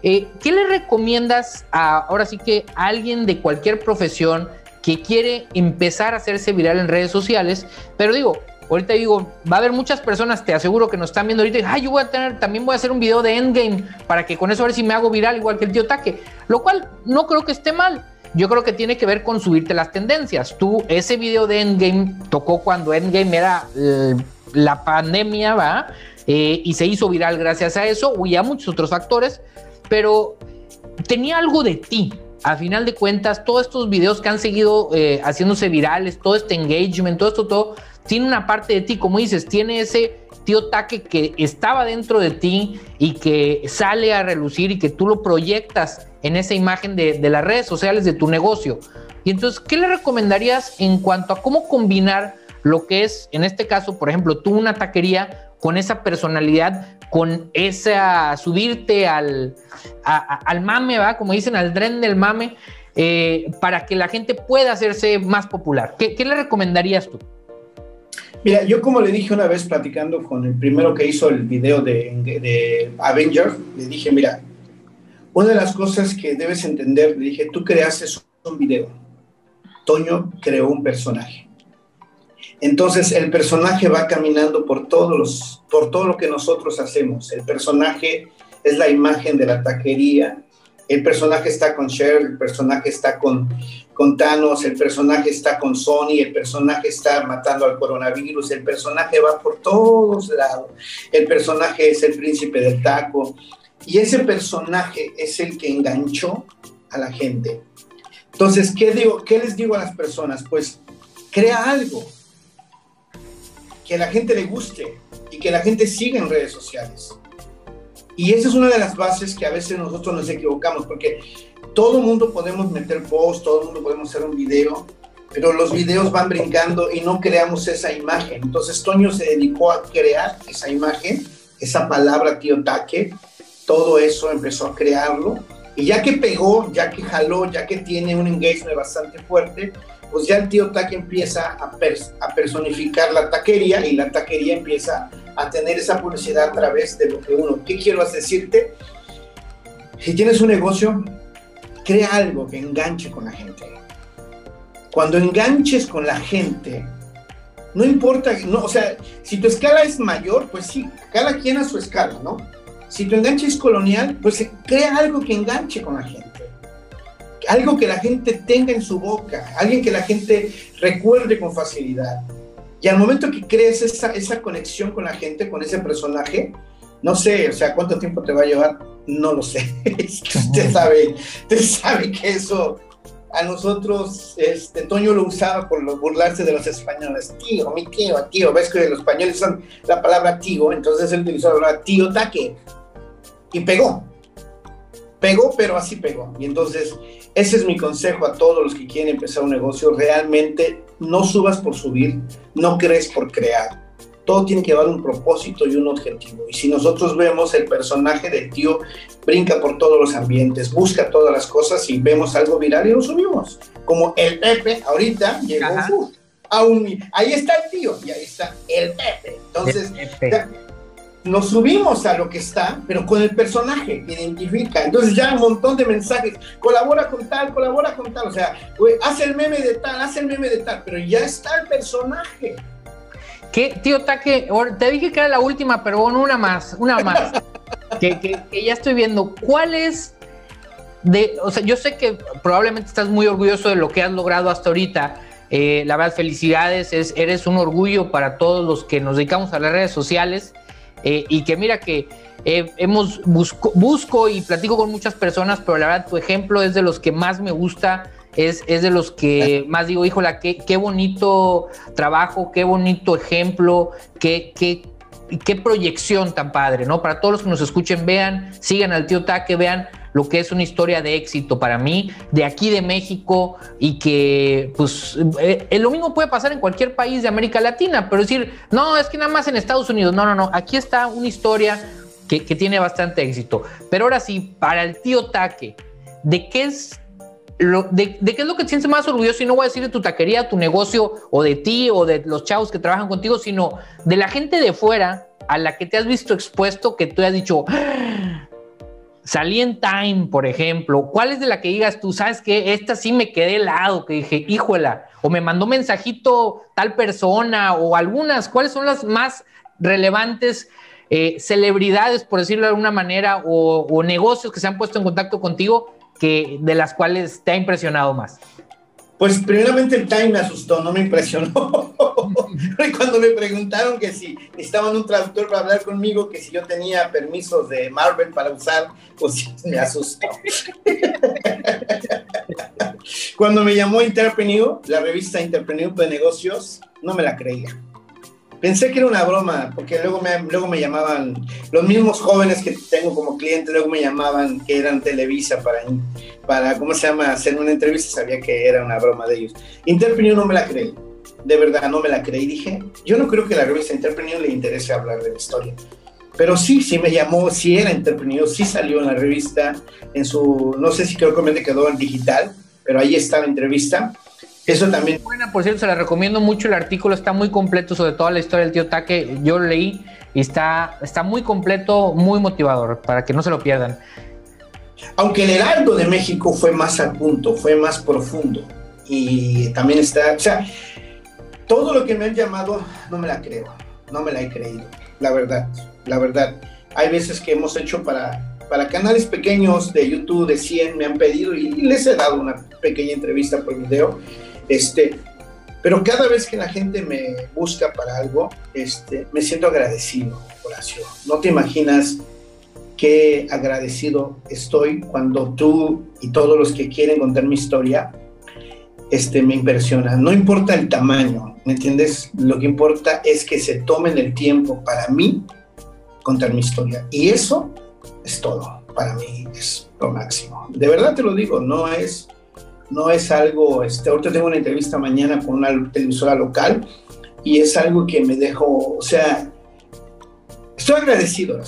Eh, ¿Qué le recomiendas a, ahora sí que a alguien de cualquier profesión que quiere empezar a hacerse viral en redes sociales? Pero digo, ahorita digo, va a haber muchas personas, te aseguro que nos están viendo ahorita, ay, yo voy a tener, también voy a hacer un video de Endgame para que con eso a ver si me hago viral igual que el tío Taque, lo cual no creo que esté mal. Yo creo que tiene que ver con subirte las tendencias. Tú, ese video de Endgame tocó cuando Endgame era la pandemia, ¿va? Eh, y se hizo viral gracias a eso, y a muchos otros factores, pero tenía algo de ti. A final de cuentas, todos estos videos que han seguido eh, haciéndose virales, todo este engagement, todo esto, todo, tiene una parte de ti, como dices, tiene ese tío Taque que estaba dentro de ti y que sale a relucir y que tú lo proyectas en esa imagen de, de las redes sociales de tu negocio. Y entonces, ¿qué le recomendarías en cuanto a cómo combinar lo que es, en este caso, por ejemplo, tú una taquería con esa personalidad, con esa subirte al, al mame, ¿va? Como dicen, al tren del mame, eh, para que la gente pueda hacerse más popular. ¿Qué, le recomendarías tú? Mira, yo como le dije una vez platicando con el primero que hizo el video de, de Avenger, le dije, mira, una de las cosas que debes entender, le dije, tú creaste un video. Toño creó un personaje. Entonces el personaje va caminando por, todos los, por todo lo que nosotros hacemos. El personaje es la imagen de la taquería. El personaje está con Cher, el personaje está con, con Thanos, el personaje está con Sony, el personaje está matando al coronavirus, el personaje va por todos lados. El personaje es el príncipe del taco. Y ese personaje es el que enganchó a la gente. Entonces, ¿qué, digo, qué les digo a las personas? Pues crea algo, que la gente le guste y que la gente siga en redes sociales. Y esa es una de las bases que a veces nosotros nos equivocamos, porque todo mundo podemos meter post, todo mundo podemos hacer un video, pero los videos van brincando y no creamos esa imagen. Entonces Toño se dedicó a crear esa imagen, esa palabra tío taque, todo eso empezó a crearlo. Y ya que pegó, ya que jaló, ya que tiene un engagement bastante fuerte, pues ya el tío Taque empieza a, a, personificar la taquería y la taquería empieza a tener esa publicidad a través de lo que uno. ¿Qué quiero decirte? Si tienes un negocio, crea algo que enganche con la gente. Cuando enganches con la gente, no importa, no, o sea, si tu escala es mayor, pues sí, cada quien a su escala, ¿no? Si tu enganche es colonial, pues crea algo que enganche con la gente algo que la gente tenga en su boca, alguien que la gente recuerde con facilidad. Y al momento que crees esa, esa conexión con la gente, con ese personaje, no sé, o sea, cuánto tiempo te va a llevar, no lo sé. usted sabe, usted sabe que eso a nosotros, este, Toño lo usaba por burlarse de los españoles. Tío, mi tío, tío. Ves que los españoles usan la palabra tío, entonces él utilizó la palabra tío taque. Y pegó. Pegó, pero así pegó. Y entonces ese es mi consejo a todos los que quieren empezar un negocio. Realmente no subas por subir, no crees por crear. Todo tiene que llevar un propósito y un objetivo. Y si nosotros vemos el personaje del tío brinca por todos los ambientes, busca todas las cosas y vemos algo viral y lo subimos. Como el Pepe ahorita llegó a un, ahí está el tío y ahí está el Pepe. Entonces, nos subimos a lo que está, pero con el personaje que identifica. Entonces ya un montón de mensajes, colabora con tal, colabora con tal, o sea, hace el meme de tal, hace el meme de tal, pero ya está el personaje. ¿Qué, tío Taque? Te dije que era la última, pero bueno, una más, una más. que, que, ya estoy viendo. ¿Cuál es de, o sea, yo sé que probablemente estás muy orgulloso de lo que has logrado hasta ahorita. Eh, la verdad, felicidades, es, eres un orgullo para todos los que nos dedicamos a las redes sociales. Eh, y que mira que eh, hemos busco, busco y platico con muchas personas, pero la verdad tu ejemplo es de los que más me gusta, es, es de los que más digo, híjola, qué, qué bonito trabajo, qué bonito ejemplo, qué, qué, qué proyección tan padre, ¿no? Para todos los que nos escuchen, vean, sigan al tío Taque, vean lo que es una historia de éxito para mí, de aquí de México, y que, pues, eh, lo mismo puede pasar en cualquier país de América Latina, pero decir, no, es que nada más en Estados Unidos, no, no, no, aquí está una historia que, tiene bastante éxito. Pero ahora sí, para el tío Taque, ¿de qué es lo, de, qué es lo que te sientes más orgulloso? Y no voy a decir de tu taquería, tu negocio, o de ti, o de los chavos que trabajan contigo, sino de la gente de fuera a la que te has visto expuesto, que tú has dicho, salí en Time, por ejemplo, ¿cuál es de la que digas tú, sabes que esta sí me quedé helado, que dije, híjola, o me mandó mensajito tal persona, o algunas, ¿cuáles son las más relevantes eh, celebridades, por decirlo de alguna manera, o, negocios que se han puesto en contacto contigo que de las cuales te ha impresionado más? Pues primeramente el time me asustó, no me impresionó. Cuando me preguntaron que si necesitaban un traductor para hablar conmigo, que si yo tenía permisos de Marvel para usar, pues me asustó. Cuando me llamó Interpreneur, la revista Interpreneur de negocios, no me la creía. Pensé que era una broma, porque luego me, luego me llamaban, los mismos jóvenes que tengo como clientes, luego me llamaban que eran Televisa para, para ¿cómo se llama?, hacer una entrevista, sabía que era una broma de ellos. Interpreneur no me la creí, de verdad no me la creí. Dije, yo no creo que la revista Interpreneur le interese hablar de la historia. Pero sí, sí me llamó, sí era Interpreneur, sí salió en la revista, en su, no sé si creo que me quedó en digital, pero ahí está la entrevista eso también. Buena, por cierto, se la recomiendo mucho. El artículo está muy completo sobre toda la historia del tío Taque. Yo lo leí y está, está muy completo, muy motivador, para que no se lo pierdan. Aunque el Heraldo de México fue más al punto, fue más profundo. Y también está, o sea, todo lo que me han llamado, no me la creo, no me la he creído, la verdad, la verdad. Hay veces que hemos hecho para, para canales pequeños de YouTube de 100, me han pedido y les he dado una pequeña entrevista por video este, pero cada vez que la gente me busca para algo, este, me siento agradecido, Horacio. No te imaginas qué agradecido estoy cuando tú y todos los que quieren contar mi historia este, me impresionan. No importa el tamaño, ¿me entiendes? Lo que importa es que se tomen el tiempo para mí contar mi historia. Y eso es todo. Para mí es lo máximo. De verdad te lo digo, no es no es algo, este, ahorita tengo una entrevista mañana con una televisora local y es algo que me dejó, o sea, estoy agradecido.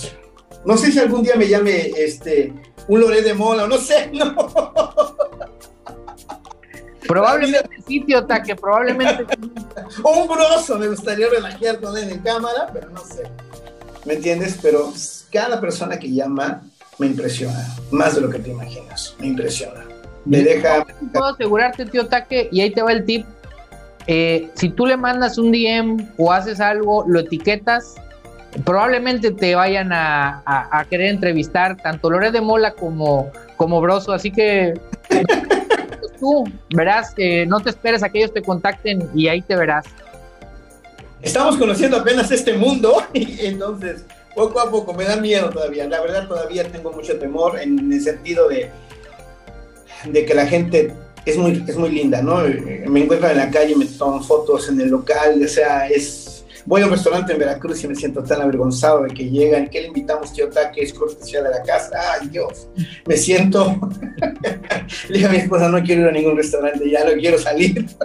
No sé si algún día me llame este, un Loré de Mola, no sé, no. Probablemente sí, que probablemente. o un broso, me gustaría relajar con él en cámara, pero no sé. ¿Me entiendes? Pero cada persona que llama me impresiona, más de lo que te imaginas, me impresiona me deja. Puedo asegurarte, tío Taque, y ahí te va el tip. Eh, si tú le mandas un DM o haces algo, lo etiquetas, probablemente te vayan a, querer entrevistar tanto Lore de Mola como, como Broso. Así que tú verás, que no te esperes a que ellos te contacten y ahí te verás. Estamos conociendo apenas este mundo y entonces poco a poco me da miedo todavía. La verdad todavía tengo mucho temor en el sentido de de que la gente es muy, es muy linda, ¿no? Me encuentran en la calle, me toman fotos en el local, o sea, es... Voy a un restaurante en Veracruz y me siento tan avergonzado de que llegan, ¿qué le invitamos, tío que Es cortesía de la casa. ¡Ay, Dios! Me siento... le dije a mi esposa, no quiero ir a ningún restaurante, ya no quiero salir.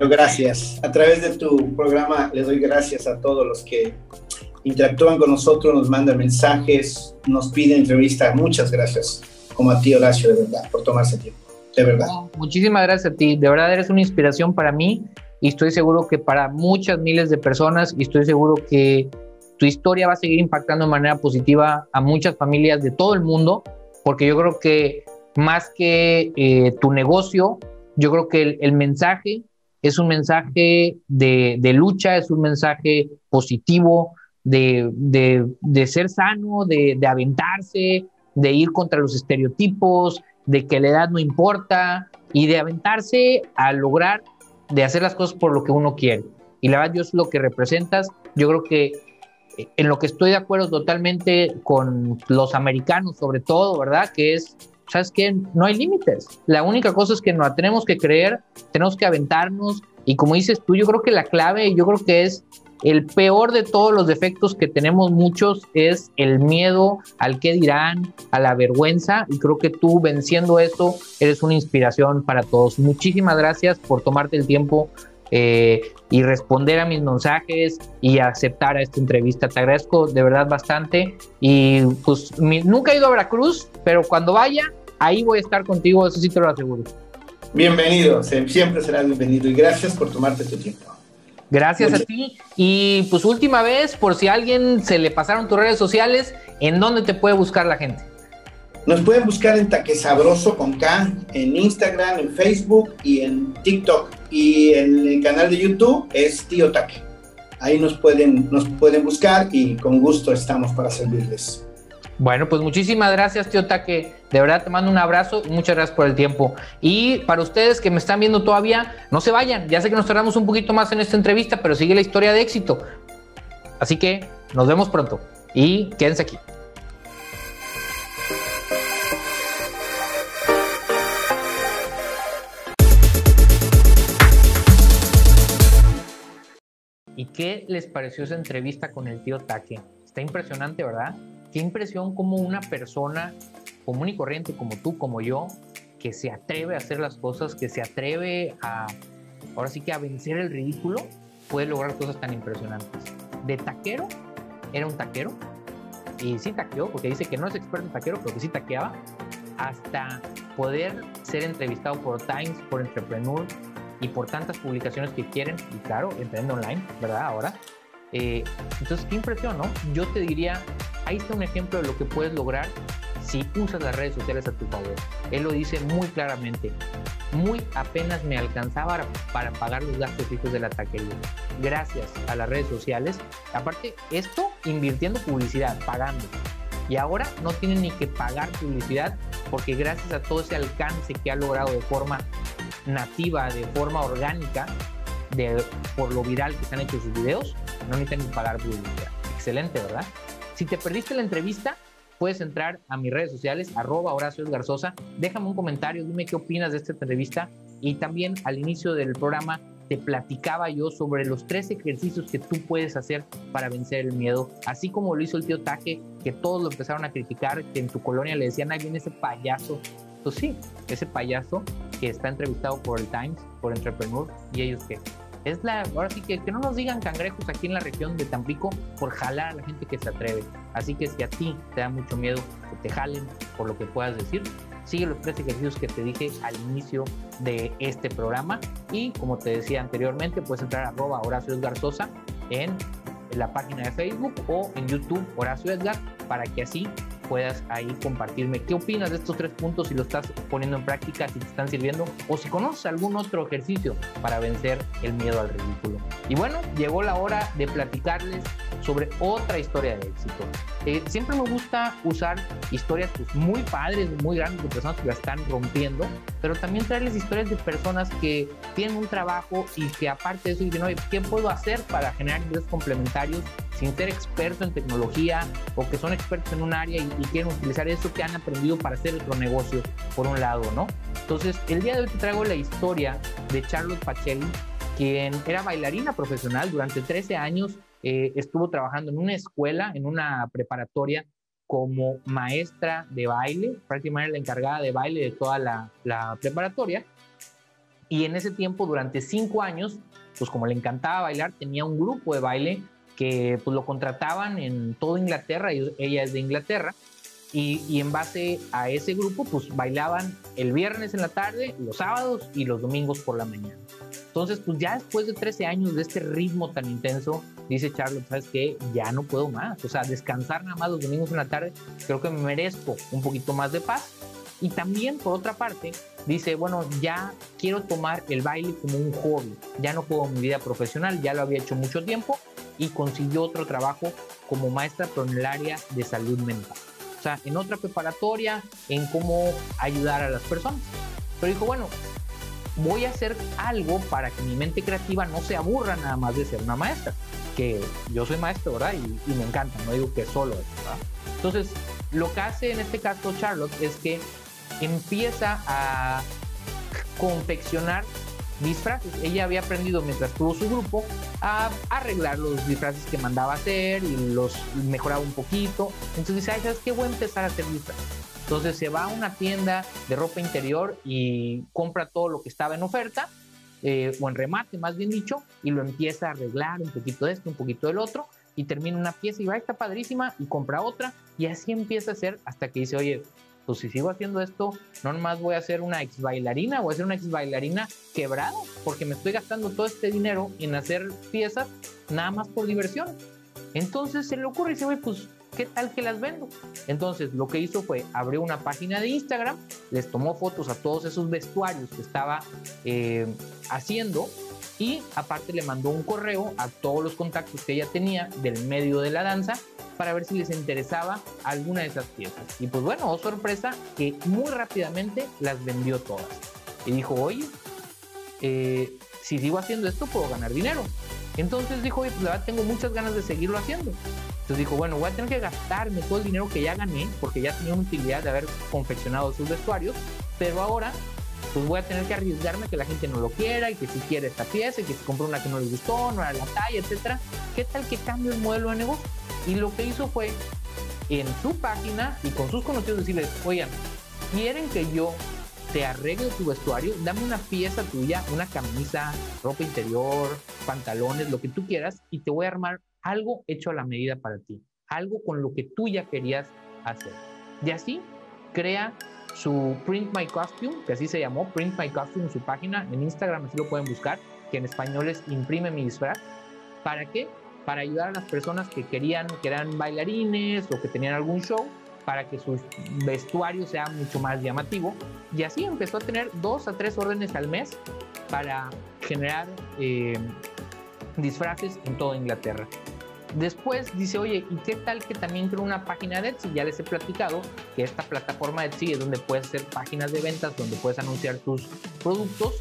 Gracias. A través de tu programa le doy gracias a todos los que interactúan con nosotros, nos mandan mensajes, nos piden entrevistas. Muchas gracias, como a ti, Horacio, de verdad, por tomarse tiempo. De verdad. muchísimas gracias a ti. De verdad eres una inspiración para mí y estoy seguro que para muchas miles de personas y estoy seguro que tu historia va a seguir impactando de manera positiva a muchas familias de todo el mundo, porque yo creo que más que eh, tu negocio, yo creo que el, mensaje es un mensaje de, de, lucha, es un mensaje positivo, de, ser sano, de, aventarse, de ir contra los estereotipos, de que la edad no importa y de aventarse a lograr de hacer las cosas por lo que uno quiere. Y la verdad, yo es lo que representas. Yo creo que eh, en lo que estoy de acuerdo totalmente con los americanos, sobre todo, ¿verdad? Que es, ¿sabes qué? No hay límites. La única cosa es que nos tenemos que creer, tenemos que aventarnos. Y como dices tú, yo creo que la clave, yo creo que es el peor de todos los defectos que tenemos muchos es el miedo al qué dirán, a la vergüenza y creo que tú venciendo eso eres una inspiración para todos. Muchísimas gracias por tomarte el tiempo eh, y responder a mis mensajes y aceptar esta entrevista. Te agradezco de verdad bastante y pues nunca he ido a Veracruz, pero cuando vaya, ahí voy a estar contigo, eso sí te lo aseguro. Bienvenido, siempre será bienvenido y gracias por tomarte tu tiempo. Gracias a ti. Y pues última vez, por si a alguien se le pasaron tus redes sociales, ¿en dónde te puede buscar la gente? Nos pueden buscar en Taque Sabroso con K, en Instagram, en Facebook y en TikTok. Y en el canal de YouTube es Tío Taque. Ahí nos pueden, nos pueden buscar y con gusto estamos para servirles. Bueno, pues muchísimas gracias, tío Taque. De verdad te mando un abrazo y muchas gracias por el tiempo. Y para ustedes que me están viendo todavía, no se vayan. Ya sé que nos tardamos un poquito más en esta entrevista, pero sigue la historia de éxito. Así que nos vemos pronto y quédense aquí. ¿Y qué les pareció esa entrevista con el tío Taque? Está impresionante, ¿verdad? Qué impresión como una persona común y corriente como tú, como yo, que se atreve a hacer las cosas, que se atreve a, ahora sí que a vencer el ridículo, puede lograr cosas tan impresionantes. De taquero, era un taquero, y sí taqueó, porque dice que no es experto en taquero, pero que sí taqueaba, hasta poder ser entrevistado por Times, por Entrepreneur y por tantas publicaciones que quieren, y claro, entrando online, ¿verdad? Ahora. Eh, entonces, qué impresión, ¿no? Yo te diría, ahí está un ejemplo de lo que puedes lograr si usas las redes sociales a tu favor. Él lo dice muy claramente. Muy apenas me alcanzaba para pagar los gastos fijos de la taquería. Gracias a las redes sociales. Aparte, esto invirtiendo publicidad, pagando. Y ahora no tienen ni que pagar publicidad porque gracias a todo ese alcance que ha logrado de forma nativa, de forma orgánica, de, por lo viral que se han hecho sus videos, no necesitan ni pagar publicidad. Excelente, ¿verdad? Si te perdiste la entrevista, puedes entrar a mis redes sociales, arroba Horacio Garzosa, déjame un comentario, dime qué opinas de esta entrevista. Y también al inicio del programa te platicaba yo sobre los tres ejercicios que tú puedes hacer para vencer el miedo, así como lo hizo el tío Taque, que todos lo empezaron a criticar, que en tu colonia le decían, ahí viene ese payaso. Pues sí, ese payaso que está entrevistado por el Times, por Entrepreneur, y ellos que es la, ahora sí que, que no nos digan cangrejos aquí en la región de Tampico por jalar a la gente que se atreve. Así que si a ti te da mucho miedo que te jalen por lo que puedas decir, sigue los tres ejercicios que te dije al inicio de este programa y como te decía anteriormente, puedes entrar a arroba Horacio Edgar Sosa en la página de Facebook o en YouTube Horacio Edgar para que así puedas ahí compartirme qué opinas de estos tres puntos, si lo estás poniendo en práctica, si te están sirviendo o si conoces algún otro ejercicio para vencer el miedo al ridículo. Y bueno, llegó la hora de platicarles sobre otra historia de éxito. Eh, siempre me gusta usar historias pues, muy padres, muy grandes de personas que la están rompiendo, pero también traerles historias de personas que tienen un trabajo y que aparte de eso dicen, oye, ¿qué puedo hacer para generar ingresos complementarios sin ser experto en tecnología o que son expertos en un área y, quieren utilizar eso que han aprendido para hacer otro negocio, por un lado, ¿no? Entonces, el día de hoy te traigo la historia de Charlotte Pacelli, quien era bailarina profesional durante 13 años, eh, estuvo trabajando en una escuela, en una preparatoria como maestra de baile, prácticamente la encargada de baile de toda la, la preparatoria. Y en ese tiempo, durante cinco años, pues como le encantaba bailar, tenía un grupo de baile que pues lo contrataban en toda Inglaterra, ella es de Inglaterra, y, y, en base a ese grupo pues bailaban el viernes en la tarde, los sábados y los domingos por la mañana. Entonces pues ya después de 13 años de este ritmo tan intenso, dice Charlotte, ¿sabes qué? Ya no puedo más, o sea, descansar nada más los domingos en la tarde, creo que me merezco un poquito más de paz. Y también, por otra parte, dice, bueno, ya quiero tomar el baile como un hobby, ya no puedo mi vida profesional, ya lo había hecho mucho tiempo, y consiguió otro trabajo como maestra pero en el área de salud mental. O sea, en otra preparatoria, en cómo ayudar a las personas. Pero dijo, bueno, voy a hacer algo para que mi mente creativa no se aburra nada más de ser una maestra. Que yo soy maestro, ¿verdad? Y, me encanta, no digo que solo es, ¿verdad? Entonces, lo que hace en este caso Charlotte es que empieza a confeccionar disfraces. Ella había aprendido mientras tuvo su grupo a arreglar los disfraces que mandaba hacer y los mejoraba un poquito. Entonces dice, ay, ¿sabes qué? Voy a empezar a hacer disfraces. Entonces se va a una tienda de ropa interior y compra todo lo que estaba en oferta, eh, o en remate más bien dicho, y lo empieza a arreglar un poquito de esto, un poquito del otro, y termina una pieza y va, está padrísima, y compra otra, y así empieza a hacer hasta que dice, oye, pues si sigo haciendo esto, no nomás voy a ser una ex bailarina, voy a ser una ex bailarina quebrada, porque me estoy gastando todo este dinero en hacer piezas nada más por diversión. Entonces se le ocurre y dice, pues, ¿qué tal que las vendo? Entonces lo que hizo fue abrió una página de Instagram, les tomó fotos a todos esos vestuarios que estaba eh, haciendo y aparte le mandó un correo a todos los contactos que ella tenía del medio de la danza para ver si les interesaba alguna de esas piezas. Y pues bueno, oh sorpresa, que muy rápidamente las vendió todas. Y dijo, oye, eh, si sigo haciendo esto puedo ganar dinero. Entonces dijo, oye, pues la verdad tengo muchas ganas de seguirlo haciendo. Entonces dijo, bueno, voy a tener que gastarme todo el dinero que ya gané, porque ya tenía una utilidad de haber confeccionado sus vestuarios, pero ahora pues voy a tener que arriesgarme que la gente no lo quiera y que si quiere esta pieza y que si compró una que no le gustó, no era la talla, etcétera. ¿Qué tal que cambie el modelo de negocio? Y lo que hizo fue en su página y con sus conocidos decirles, oigan, ¿quieren que yo te arregle tu vestuario? Dame una pieza tuya, una camisa, ropa interior, pantalones, lo que tú quieras, y te voy a armar algo hecho a la medida para ti, algo con lo que tú ya querías hacer. Y así crea su Print My Costume, que así se llamó, Print My Costume, su página en Instagram, así lo pueden buscar, que en español es Imprime mi disfraz. ¿Para qué? para ayudar a las personas que querían, que eran bailarines o que tenían algún show, para que su vestuario sea mucho más llamativo. Y así empezó a tener dos a tres órdenes al mes para generar eh, disfraces en toda Inglaterra. Después dice, oye, ¿y qué tal que también creo una página de Etsy? Ya les he platicado que esta plataforma Etsy es donde puedes hacer páginas de ventas, donde puedes anunciar tus productos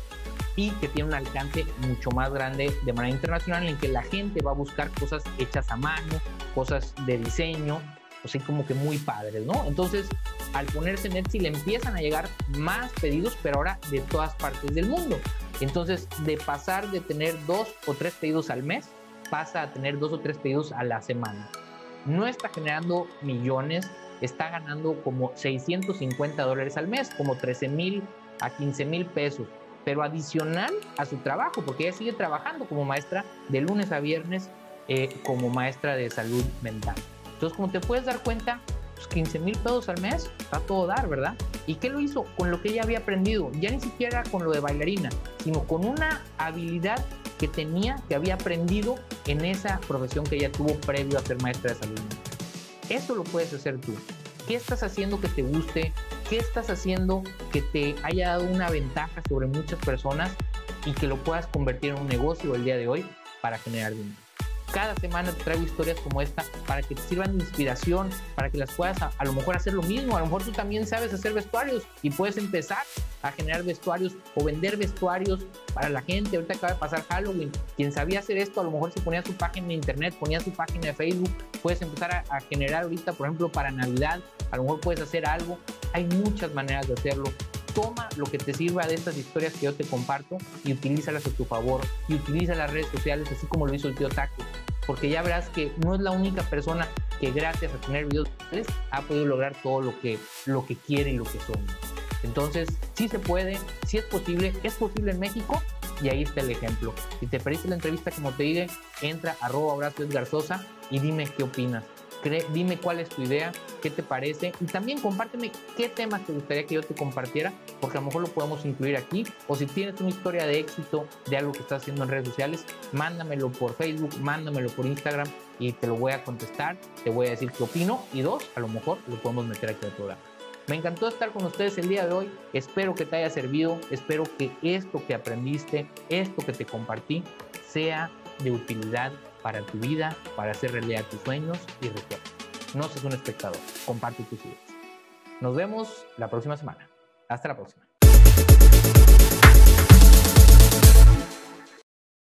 y que tiene un alcance mucho más grande de manera internacional en que la gente va a buscar cosas hechas a mano, cosas de diseño, así como que muy padres, ¿no? Entonces, al ponerse en Etsy le empiezan a llegar más pedidos, pero ahora de todas partes del mundo. Entonces, de pasar de tener dos o tres pedidos al mes, pasa a tener dos o tres pedidos a la semana. No está generando millones, está ganando como 650 dólares al mes, como 13 mil a 15 mil pesos pero adicional a su trabajo, porque ella sigue trabajando como maestra de lunes a viernes eh, como maestra de salud mental. Entonces, como te puedes dar cuenta, pues 15 mil pesos al mes va a todo dar, ¿verdad? ¿Y qué lo hizo? Con lo que ella había aprendido, ya ni siquiera con lo de bailarina, sino con una habilidad que tenía, que había aprendido en esa profesión que ella tuvo previo a ser maestra de salud. Eso lo puedes hacer tú. ¿Qué estás haciendo que te guste? ¿Qué estás haciendo que te haya dado una ventaja sobre muchas personas y que lo puedas convertir en un negocio el día de hoy para generar dinero? Cada semana te traigo historias como esta para que te sirvan de inspiración, para que las puedas a, lo mejor hacer lo mismo. A lo mejor tú también sabes hacer vestuarios y puedes empezar a generar vestuarios o vender vestuarios para la gente. Ahorita acaba de pasar Halloween. Quien sabía hacer esto, a lo mejor se ponía su página de internet, ponía su página de Facebook. Puedes empezar a, a generar ahorita, por ejemplo, para Navidad. A lo mejor puedes hacer algo. Hay muchas maneras de hacerlo toma lo que te sirva de estas historias que yo te comparto y utilízalas a tu favor y utiliza las redes sociales así como lo hizo el tío Taco porque ya verás que no es la única persona que gracias a tener videos ha podido lograr todo lo que, lo que quiere y lo que son. Entonces, sí se puede, sí es posible, es posible en México y ahí está el ejemplo. Si te perdiste la entrevista, como te dije, entra arroba Sosa y dime qué opinas dime cuál es tu idea, qué te parece y también compárteme qué temas te gustaría que yo te compartiera, porque a lo mejor lo podemos incluir aquí. O si tienes una historia de éxito de algo que estás haciendo en redes sociales, mándamelo por Facebook, mándamelo por Instagram y te lo voy a contestar, te voy a decir qué opino y dos, a lo mejor lo podemos meter aquí al programa. Me encantó estar con ustedes el día de hoy. Espero que te haya servido. Espero que esto que aprendiste, esto que te compartí, sea de utilidad para tu vida, para hacer realidad tus sueños y recuerda, no seas un espectador, comparte tus ideas. Nos vemos la próxima semana. Hasta la próxima.